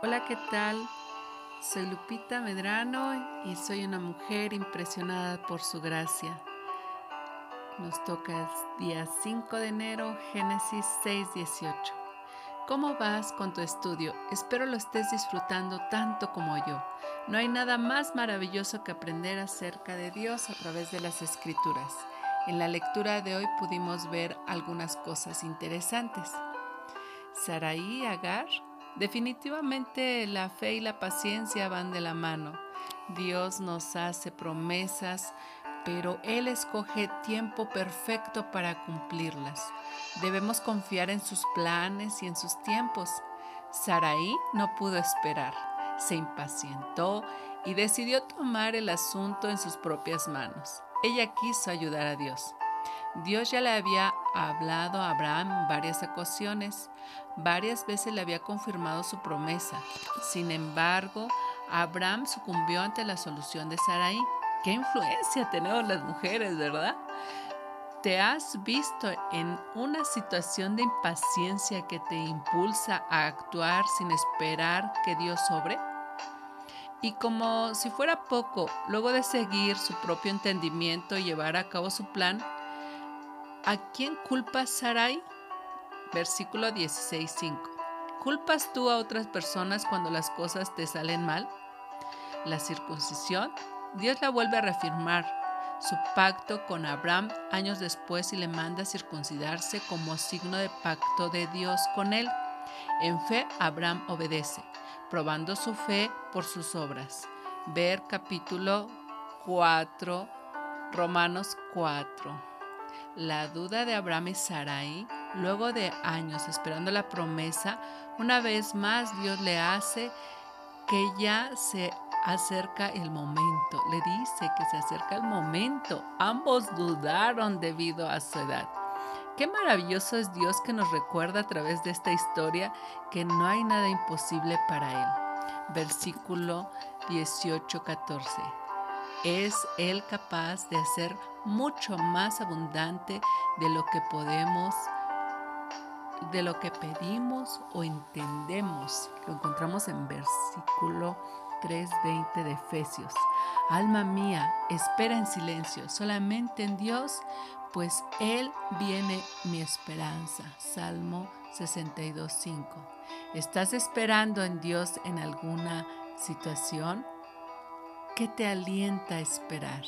Hola, ¿qué tal? Soy Lupita Medrano y soy una mujer impresionada por su gracia. Nos toca el día 5 de enero, Génesis 6:18. ¿Cómo vas con tu estudio? Espero lo estés disfrutando tanto como yo. No hay nada más maravilloso que aprender acerca de Dios a través de las escrituras. En la lectura de hoy pudimos ver algunas cosas interesantes. Saraí y Agar Definitivamente la fe y la paciencia van de la mano. Dios nos hace promesas, pero Él escoge tiempo perfecto para cumplirlas. Debemos confiar en sus planes y en sus tiempos. Saraí no pudo esperar, se impacientó y decidió tomar el asunto en sus propias manos. Ella quiso ayudar a Dios. Dios ya le había hablado a Abraham varias ocasiones, varias veces le había confirmado su promesa. Sin embargo, Abraham sucumbió ante la solución de Sarai. ¿Qué influencia tenemos las mujeres, verdad? ¿Te has visto en una situación de impaciencia que te impulsa a actuar sin esperar que Dios sobre? Y como si fuera poco, luego de seguir su propio entendimiento y llevar a cabo su plan, ¿A quién culpas Sarai? Versículo 16:5. ¿Culpas tú a otras personas cuando las cosas te salen mal? La circuncisión, Dios la vuelve a reafirmar su pacto con Abraham años después y le manda circuncidarse como signo de pacto de Dios con él. En fe, Abraham obedece, probando su fe por sus obras. Ver capítulo 4, Romanos 4. La duda de Abraham y Sarai, luego de años esperando la promesa, una vez más Dios le hace que ya se acerca el momento. Le dice que se acerca el momento. Ambos dudaron debido a su edad. Qué maravilloso es Dios que nos recuerda a través de esta historia que no hay nada imposible para Él. Versículo 18-14 es Él capaz de hacer mucho más abundante de lo que podemos, de lo que pedimos o entendemos. Lo encontramos en versículo 3.20 de Efesios. Alma mía, espera en silencio, solamente en Dios, pues Él viene mi esperanza. Salmo 62.5. ¿Estás esperando en Dios en alguna situación? ¿Qué te alienta a esperar?